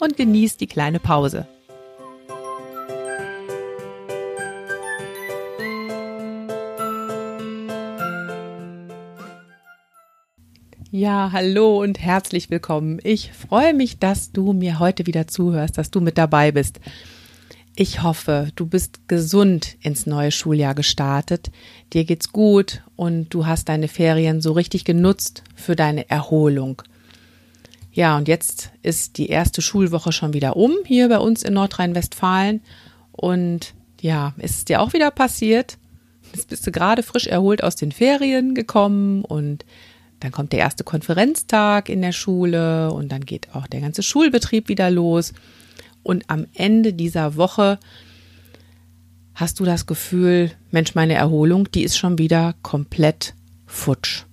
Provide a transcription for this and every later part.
und genieß die kleine Pause. Ja, hallo und herzlich willkommen. Ich freue mich, dass du mir heute wieder zuhörst, dass du mit dabei bist. Ich hoffe, du bist gesund ins neue Schuljahr gestartet, dir geht's gut und du hast deine Ferien so richtig genutzt für deine Erholung. Ja, und jetzt ist die erste Schulwoche schon wieder um hier bei uns in Nordrhein-Westfalen. Und ja, ist es dir auch wieder passiert? Jetzt bist du gerade frisch erholt aus den Ferien gekommen und dann kommt der erste Konferenztag in der Schule und dann geht auch der ganze Schulbetrieb wieder los. Und am Ende dieser Woche hast du das Gefühl, Mensch, meine Erholung, die ist schon wieder komplett futsch.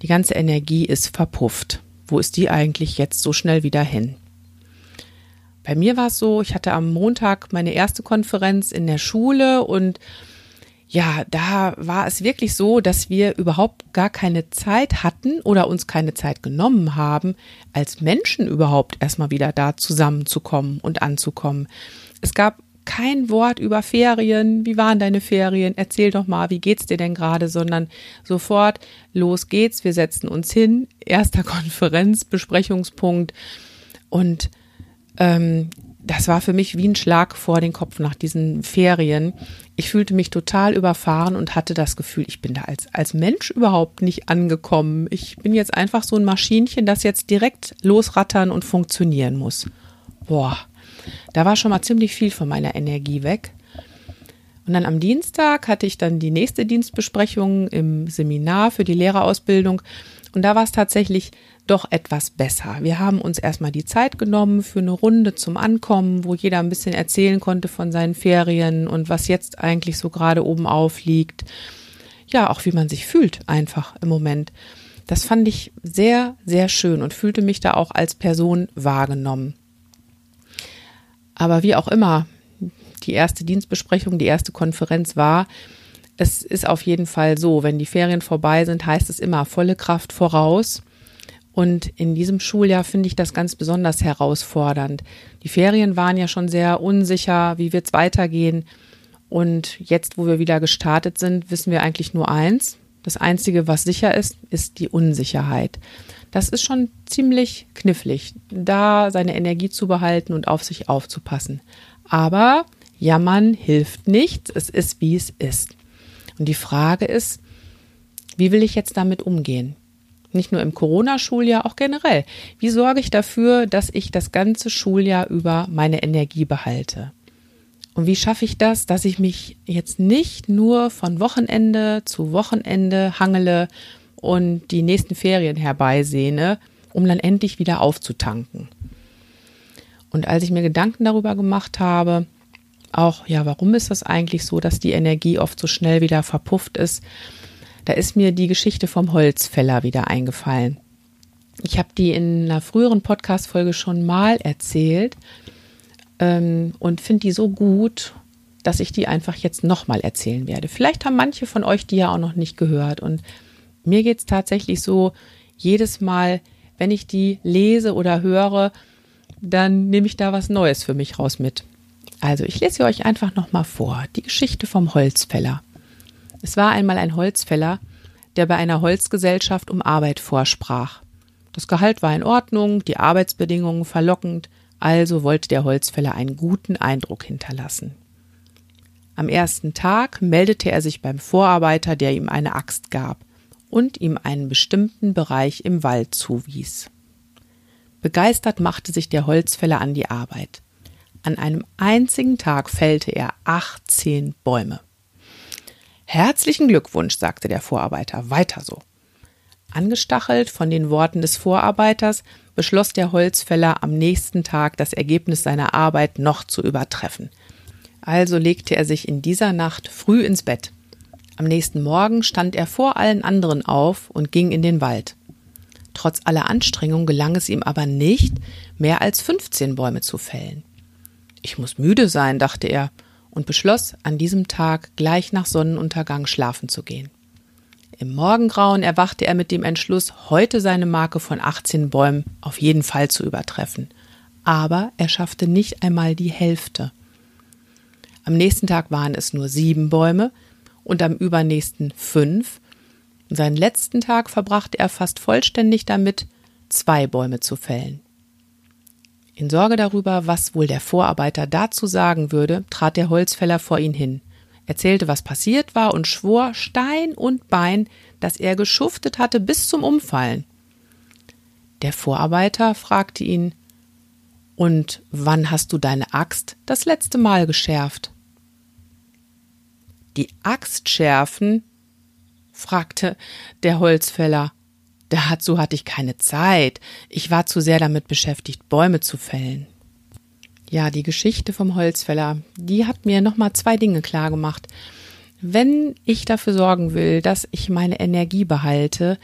Die ganze Energie ist verpufft wo ist die eigentlich jetzt so schnell wieder hin? Bei mir war es so, ich hatte am Montag meine erste Konferenz in der Schule und ja, da war es wirklich so, dass wir überhaupt gar keine Zeit hatten oder uns keine Zeit genommen haben, als Menschen überhaupt erstmal wieder da zusammenzukommen und anzukommen. Es gab kein Wort über Ferien, wie waren deine Ferien, erzähl doch mal, wie geht's dir denn gerade, sondern sofort, los geht's, wir setzen uns hin, erster Konferenz, Besprechungspunkt und ähm, das war für mich wie ein Schlag vor den Kopf nach diesen Ferien. Ich fühlte mich total überfahren und hatte das Gefühl, ich bin da als, als Mensch überhaupt nicht angekommen. Ich bin jetzt einfach so ein Maschinchen, das jetzt direkt losrattern und funktionieren muss. Boah, da war schon mal ziemlich viel von meiner Energie weg. Und dann am Dienstag hatte ich dann die nächste Dienstbesprechung im Seminar für die Lehrerausbildung. Und da war es tatsächlich doch etwas besser. Wir haben uns erstmal die Zeit genommen für eine Runde zum Ankommen, wo jeder ein bisschen erzählen konnte von seinen Ferien und was jetzt eigentlich so gerade oben aufliegt. Ja, auch wie man sich fühlt einfach im Moment. Das fand ich sehr, sehr schön und fühlte mich da auch als Person wahrgenommen. Aber wie auch immer, die erste Dienstbesprechung, die erste Konferenz war, es ist auf jeden Fall so, wenn die Ferien vorbei sind, heißt es immer volle Kraft voraus. Und in diesem Schuljahr finde ich das ganz besonders herausfordernd. Die Ferien waren ja schon sehr unsicher, wie wird es weitergehen. Und jetzt, wo wir wieder gestartet sind, wissen wir eigentlich nur eins. Das Einzige, was sicher ist, ist die Unsicherheit. Das ist schon ziemlich knifflig, da seine Energie zu behalten und auf sich aufzupassen. Aber jammern hilft nichts. Es ist, wie es ist. Und die Frage ist, wie will ich jetzt damit umgehen? Nicht nur im Corona-Schuljahr, auch generell. Wie sorge ich dafür, dass ich das ganze Schuljahr über meine Energie behalte? Und wie schaffe ich das, dass ich mich jetzt nicht nur von Wochenende zu Wochenende hangele und die nächsten Ferien herbeisehne, um dann endlich wieder aufzutanken. Und als ich mir Gedanken darüber gemacht habe, auch, ja, warum ist das eigentlich so, dass die Energie oft so schnell wieder verpufft ist, da ist mir die Geschichte vom Holzfäller wieder eingefallen. Ich habe die in einer früheren Podcast-Folge schon mal erzählt ähm, und finde die so gut, dass ich die einfach jetzt nochmal erzählen werde. Vielleicht haben manche von euch die ja auch noch nicht gehört und mir geht es tatsächlich so, jedes Mal, wenn ich die lese oder höre, dann nehme ich da was Neues für mich raus mit. Also ich lese euch einfach nochmal vor, die Geschichte vom Holzfäller. Es war einmal ein Holzfäller, der bei einer Holzgesellschaft um Arbeit vorsprach. Das Gehalt war in Ordnung, die Arbeitsbedingungen verlockend, also wollte der Holzfäller einen guten Eindruck hinterlassen. Am ersten Tag meldete er sich beim Vorarbeiter, der ihm eine Axt gab und ihm einen bestimmten Bereich im Wald zuwies. Begeistert machte sich der Holzfäller an die Arbeit. An einem einzigen Tag fällte er 18 Bäume. Herzlichen Glückwunsch, sagte der Vorarbeiter, weiter so. Angestachelt von den Worten des Vorarbeiters beschloss der Holzfäller am nächsten Tag das Ergebnis seiner Arbeit noch zu übertreffen. Also legte er sich in dieser Nacht früh ins Bett. Am nächsten Morgen stand er vor allen anderen auf und ging in den Wald. Trotz aller Anstrengung gelang es ihm aber nicht, mehr als 15 Bäume zu fällen. Ich muss müde sein, dachte er und beschloss, an diesem Tag gleich nach Sonnenuntergang schlafen zu gehen. Im Morgengrauen erwachte er mit dem Entschluss, heute seine Marke von 18 Bäumen auf jeden Fall zu übertreffen. Aber er schaffte nicht einmal die Hälfte. Am nächsten Tag waren es nur sieben Bäume und am übernächsten fünf. Seinen letzten Tag verbrachte er fast vollständig damit, zwei Bäume zu fällen. In Sorge darüber, was wohl der Vorarbeiter dazu sagen würde, trat der Holzfäller vor ihn hin, erzählte, was passiert war und schwor Stein und Bein, dass er geschuftet hatte bis zum Umfallen. Der Vorarbeiter fragte ihn Und wann hast du deine Axt das letzte Mal geschärft? Die Axt schärfen? fragte der Holzfäller. Dazu hatte ich keine Zeit. Ich war zu sehr damit beschäftigt, Bäume zu fällen. Ja, die Geschichte vom Holzfäller, die hat mir nochmal zwei Dinge klar gemacht. Wenn ich dafür sorgen will, dass ich meine Energie behalte,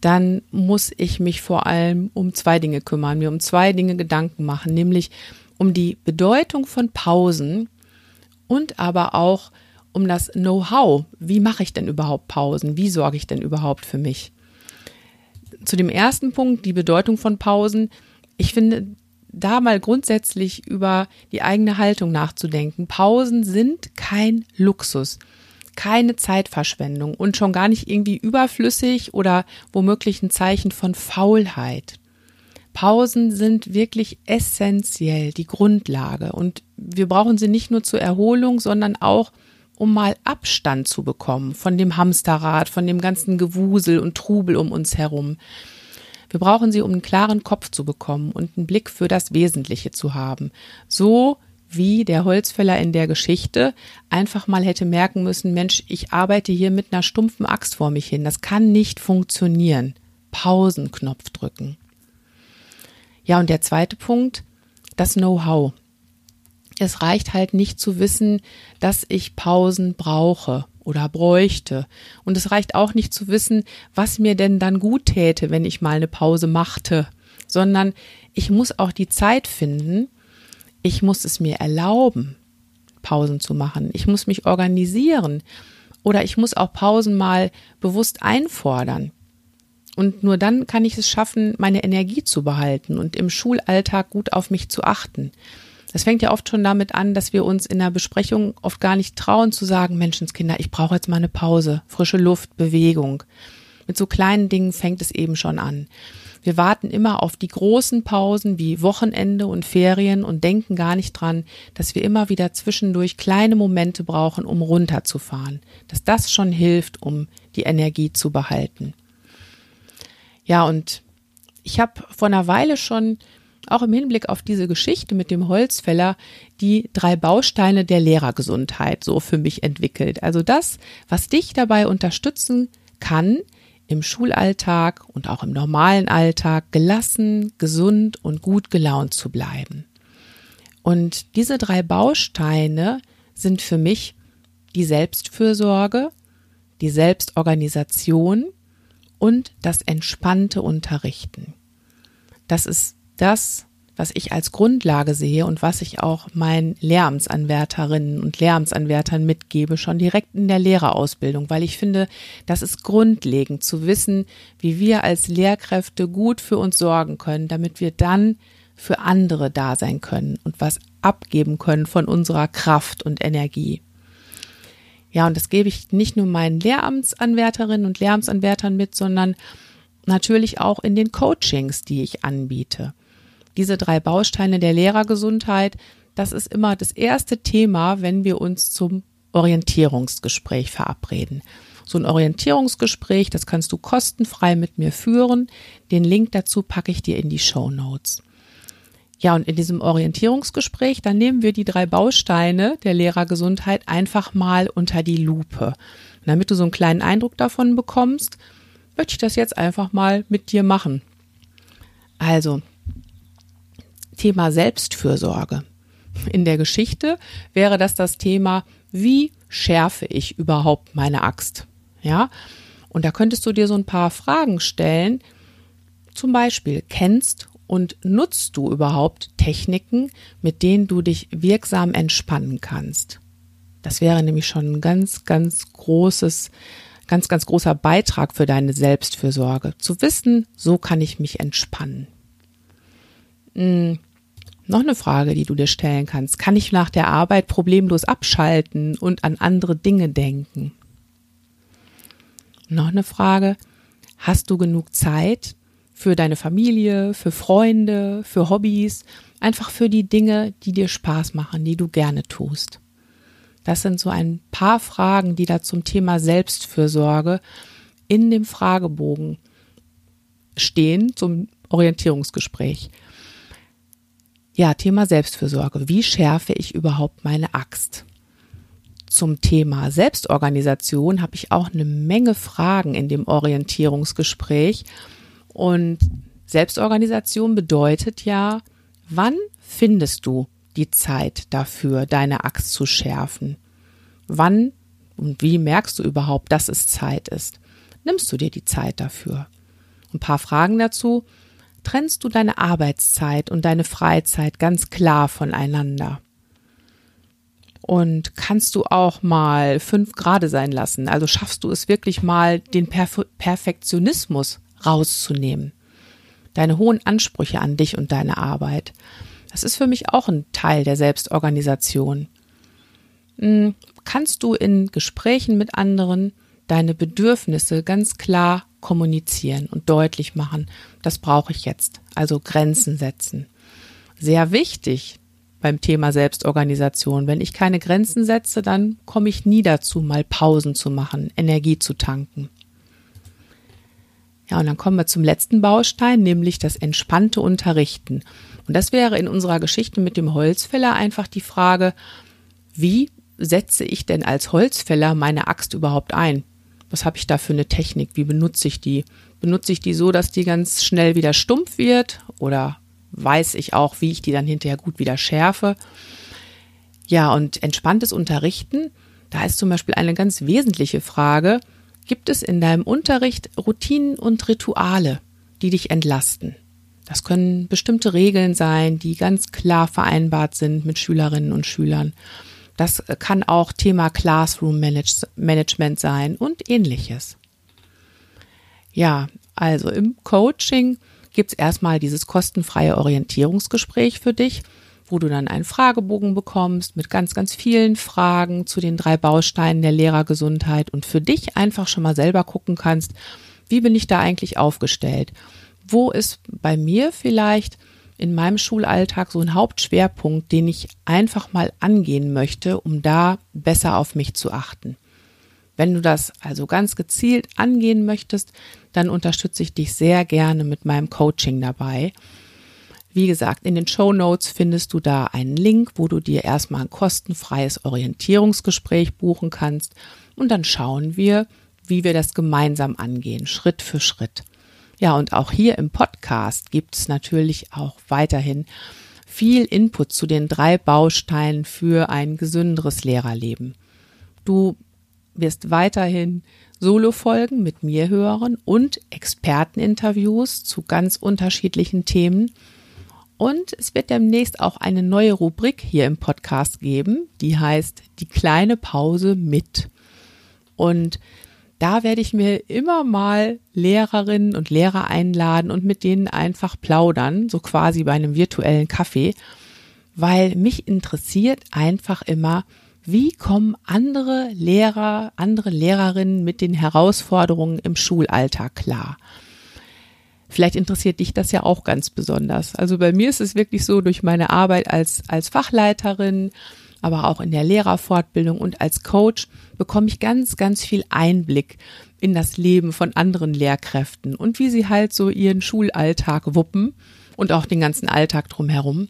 dann muss ich mich vor allem um zwei Dinge kümmern, mir um zwei Dinge Gedanken machen, nämlich um die Bedeutung von Pausen und aber auch um das Know-how. Wie mache ich denn überhaupt Pausen? Wie sorge ich denn überhaupt für mich? Zu dem ersten Punkt, die Bedeutung von Pausen. Ich finde, da mal grundsätzlich über die eigene Haltung nachzudenken. Pausen sind kein Luxus, keine Zeitverschwendung und schon gar nicht irgendwie überflüssig oder womöglich ein Zeichen von Faulheit. Pausen sind wirklich essentiell, die Grundlage. Und wir brauchen sie nicht nur zur Erholung, sondern auch um mal Abstand zu bekommen von dem Hamsterrad, von dem ganzen Gewusel und Trubel um uns herum. Wir brauchen sie, um einen klaren Kopf zu bekommen und einen Blick für das Wesentliche zu haben. So wie der Holzfäller in der Geschichte einfach mal hätte merken müssen, Mensch, ich arbeite hier mit einer stumpfen Axt vor mich hin. Das kann nicht funktionieren. Pausenknopf drücken. Ja, und der zweite Punkt, das Know-how es reicht halt nicht zu wissen, dass ich Pausen brauche oder bräuchte. Und es reicht auch nicht zu wissen, was mir denn dann gut täte, wenn ich mal eine Pause machte, sondern ich muss auch die Zeit finden, ich muss es mir erlauben, Pausen zu machen. Ich muss mich organisieren oder ich muss auch Pausen mal bewusst einfordern. Und nur dann kann ich es schaffen, meine Energie zu behalten und im Schulalltag gut auf mich zu achten. Das fängt ja oft schon damit an, dass wir uns in der Besprechung oft gar nicht trauen zu sagen, Menschenskinder, ich brauche jetzt mal eine Pause, frische Luft, Bewegung. Mit so kleinen Dingen fängt es eben schon an. Wir warten immer auf die großen Pausen wie Wochenende und Ferien und denken gar nicht dran, dass wir immer wieder zwischendurch kleine Momente brauchen, um runterzufahren. Dass das schon hilft, um die Energie zu behalten. Ja, und ich habe vor einer Weile schon auch im Hinblick auf diese Geschichte mit dem Holzfäller die drei Bausteine der Lehrergesundheit so für mich entwickelt. Also das, was dich dabei unterstützen kann, im Schulalltag und auch im normalen Alltag gelassen, gesund und gut gelaunt zu bleiben. Und diese drei Bausteine sind für mich die Selbstfürsorge, die Selbstorganisation und das entspannte Unterrichten. Das ist das, was ich als Grundlage sehe und was ich auch meinen Lehramtsanwärterinnen und Lehramtsanwärtern mitgebe, schon direkt in der Lehrerausbildung, weil ich finde, das ist grundlegend zu wissen, wie wir als Lehrkräfte gut für uns sorgen können, damit wir dann für andere da sein können und was abgeben können von unserer Kraft und Energie. Ja, und das gebe ich nicht nur meinen Lehramtsanwärterinnen und Lehramtsanwärtern mit, sondern natürlich auch in den Coachings, die ich anbiete diese drei Bausteine der Lehrergesundheit, das ist immer das erste Thema, wenn wir uns zum Orientierungsgespräch verabreden. So ein Orientierungsgespräch, das kannst du kostenfrei mit mir führen. Den Link dazu packe ich dir in die Show Notes. Ja, und in diesem Orientierungsgespräch, dann nehmen wir die drei Bausteine der Lehrergesundheit einfach mal unter die Lupe. Und damit du so einen kleinen Eindruck davon bekommst, möchte ich das jetzt einfach mal mit dir machen. Also, Thema Selbstfürsorge. In der Geschichte wäre das das Thema, wie schärfe ich überhaupt meine Axt? Ja, und da könntest du dir so ein paar Fragen stellen. Zum Beispiel, kennst und nutzt du überhaupt Techniken, mit denen du dich wirksam entspannen kannst? Das wäre nämlich schon ein ganz, ganz großes, ganz, ganz großer Beitrag für deine Selbstfürsorge. Zu wissen, so kann ich mich entspannen. Hm, noch eine Frage, die du dir stellen kannst. Kann ich nach der Arbeit problemlos abschalten und an andere Dinge denken? Noch eine Frage. Hast du genug Zeit für deine Familie, für Freunde, für Hobbys, einfach für die Dinge, die dir Spaß machen, die du gerne tust? Das sind so ein paar Fragen, die da zum Thema Selbstfürsorge in dem Fragebogen stehen zum Orientierungsgespräch. Ja, Thema Selbstfürsorge. Wie schärfe ich überhaupt meine Axt? Zum Thema Selbstorganisation habe ich auch eine Menge Fragen in dem Orientierungsgespräch. Und Selbstorganisation bedeutet ja, wann findest du die Zeit dafür, deine Axt zu schärfen? Wann und wie merkst du überhaupt, dass es Zeit ist? Nimmst du dir die Zeit dafür? Ein paar Fragen dazu. Trennst du deine Arbeitszeit und deine Freizeit ganz klar voneinander? Und kannst du auch mal fünf Grade sein lassen? Also schaffst du es wirklich mal, den Perf Perfektionismus rauszunehmen? Deine hohen Ansprüche an dich und deine Arbeit. Das ist für mich auch ein Teil der Selbstorganisation. Hm, kannst du in Gesprächen mit anderen deine Bedürfnisse ganz klar kommunizieren und deutlich machen, das brauche ich jetzt, also Grenzen setzen. Sehr wichtig beim Thema Selbstorganisation. Wenn ich keine Grenzen setze, dann komme ich nie dazu, mal Pausen zu machen, Energie zu tanken. Ja, und dann kommen wir zum letzten Baustein, nämlich das entspannte Unterrichten. Und das wäre in unserer Geschichte mit dem Holzfäller einfach die Frage, wie setze ich denn als Holzfäller meine Axt überhaupt ein? Was habe ich da für eine Technik? Wie benutze ich die? Benutze ich die so, dass die ganz schnell wieder stumpf wird? Oder weiß ich auch, wie ich die dann hinterher gut wieder schärfe? Ja, und entspanntes Unterrichten, da ist zum Beispiel eine ganz wesentliche Frage, gibt es in deinem Unterricht Routinen und Rituale, die dich entlasten? Das können bestimmte Regeln sein, die ganz klar vereinbart sind mit Schülerinnen und Schülern. Das kann auch Thema Classroom Management sein und ähnliches. Ja, also im Coaching gibt's erstmal dieses kostenfreie Orientierungsgespräch für dich, wo du dann einen Fragebogen bekommst mit ganz, ganz vielen Fragen zu den drei Bausteinen der Lehrergesundheit und für dich einfach schon mal selber gucken kannst, wie bin ich da eigentlich aufgestellt wo ist bei mir vielleicht in meinem Schulalltag so ein Hauptschwerpunkt, den ich einfach mal angehen möchte, um da besser auf mich zu achten. Wenn du das also ganz gezielt angehen möchtest, dann unterstütze ich dich sehr gerne mit meinem Coaching dabei. Wie gesagt, in den Show Notes findest du da einen Link, wo du dir erstmal ein kostenfreies Orientierungsgespräch buchen kannst und dann schauen wir, wie wir das gemeinsam angehen, Schritt für Schritt. Ja, und auch hier im Podcast gibt es natürlich auch weiterhin viel Input zu den drei Bausteinen für ein gesünderes Lehrerleben. Du wirst weiterhin Solo-Folgen mit mir hören und Experteninterviews zu ganz unterschiedlichen Themen. Und es wird demnächst auch eine neue Rubrik hier im Podcast geben, die heißt Die kleine Pause mit. Und da werde ich mir immer mal Lehrerinnen und Lehrer einladen und mit denen einfach plaudern, so quasi bei einem virtuellen Kaffee, weil mich interessiert einfach immer, wie kommen andere Lehrer, andere Lehrerinnen mit den Herausforderungen im Schulalltag klar? Vielleicht interessiert dich das ja auch ganz besonders. Also bei mir ist es wirklich so, durch meine Arbeit als, als Fachleiterin, aber auch in der Lehrerfortbildung und als Coach bekomme ich ganz, ganz viel Einblick in das Leben von anderen Lehrkräften und wie sie halt so ihren Schulalltag wuppen und auch den ganzen Alltag drumherum.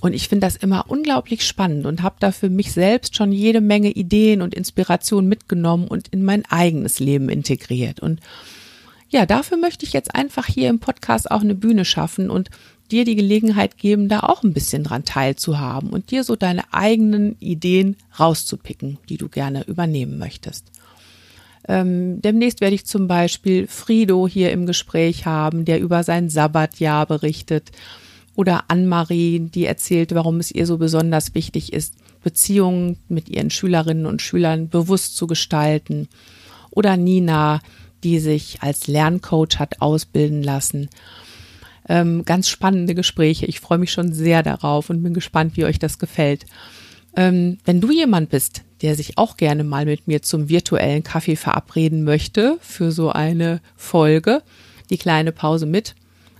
Und ich finde das immer unglaublich spannend und habe da für mich selbst schon jede Menge Ideen und Inspiration mitgenommen und in mein eigenes Leben integriert. Und ja, dafür möchte ich jetzt einfach hier im Podcast auch eine Bühne schaffen und dir die Gelegenheit geben, da auch ein bisschen dran teilzuhaben und dir so deine eigenen Ideen rauszupicken, die du gerne übernehmen möchtest. Ähm, demnächst werde ich zum Beispiel Frido hier im Gespräch haben, der über sein Sabbatjahr berichtet. Oder Anne-Marie, die erzählt, warum es ihr so besonders wichtig ist, Beziehungen mit ihren Schülerinnen und Schülern bewusst zu gestalten. Oder Nina, die sich als Lerncoach hat ausbilden lassen. Ähm, ganz spannende Gespräche. Ich freue mich schon sehr darauf und bin gespannt, wie euch das gefällt. Ähm, wenn du jemand bist, der sich auch gerne mal mit mir zum virtuellen Kaffee verabreden möchte für so eine Folge, die kleine Pause mit,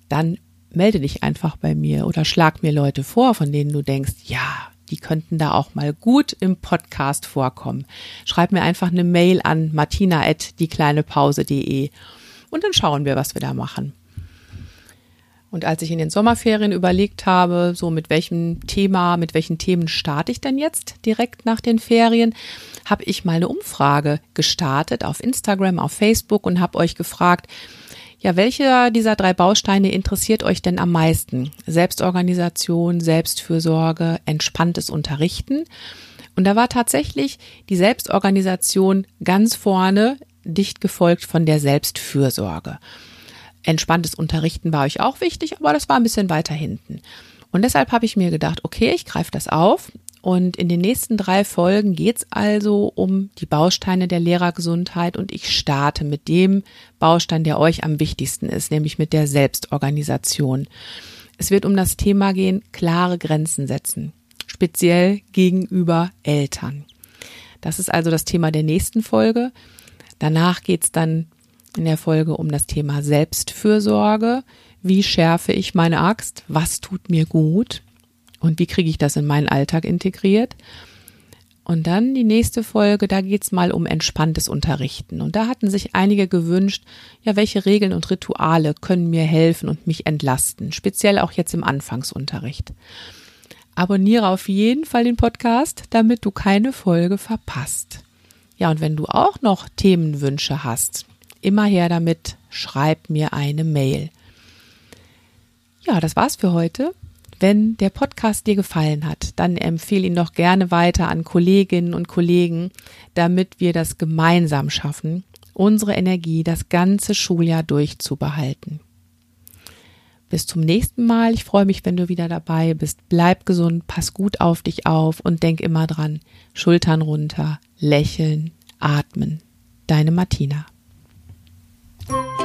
dann melde dich einfach bei mir oder schlag mir Leute vor, von denen du denkst, ja, die könnten da auch mal gut im Podcast vorkommen. Schreib mir einfach eine Mail an martina@diekleinepause.de und dann schauen wir, was wir da machen. Und als ich in den Sommerferien überlegt habe, so mit welchem Thema, mit welchen Themen starte ich denn jetzt direkt nach den Ferien, habe ich mal eine Umfrage gestartet auf Instagram, auf Facebook und habe euch gefragt, ja, welcher dieser drei Bausteine interessiert euch denn am meisten? Selbstorganisation, Selbstfürsorge, entspanntes Unterrichten. Und da war tatsächlich die Selbstorganisation ganz vorne, dicht gefolgt von der Selbstfürsorge entspanntes Unterrichten war euch auch wichtig, aber das war ein bisschen weiter hinten. Und deshalb habe ich mir gedacht, okay, ich greife das auf. Und in den nächsten drei Folgen geht's also um die Bausteine der Lehrergesundheit und ich starte mit dem Baustein, der euch am wichtigsten ist, nämlich mit der Selbstorganisation. Es wird um das Thema gehen, klare Grenzen setzen, speziell gegenüber Eltern. Das ist also das Thema der nächsten Folge. Danach geht's dann in der Folge um das Thema Selbstfürsorge. Wie schärfe ich meine Axt? Was tut mir gut? Und wie kriege ich das in meinen Alltag integriert? Und dann die nächste Folge, da geht's mal um entspanntes Unterrichten. Und da hatten sich einige gewünscht, ja, welche Regeln und Rituale können mir helfen und mich entlasten, speziell auch jetzt im Anfangsunterricht. Abonniere auf jeden Fall den Podcast, damit du keine Folge verpasst. Ja, und wenn du auch noch Themenwünsche hast, immer her damit, schreib mir eine Mail. Ja, das war's für heute. Wenn der Podcast dir gefallen hat, dann empfehle ihn doch gerne weiter an Kolleginnen und Kollegen, damit wir das gemeinsam schaffen, unsere Energie das ganze Schuljahr durchzubehalten. Bis zum nächsten Mal. Ich freue mich, wenn du wieder dabei bist. Bleib gesund, pass gut auf dich auf und denk immer dran. Schultern runter, lächeln, atmen. Deine Martina. Bye.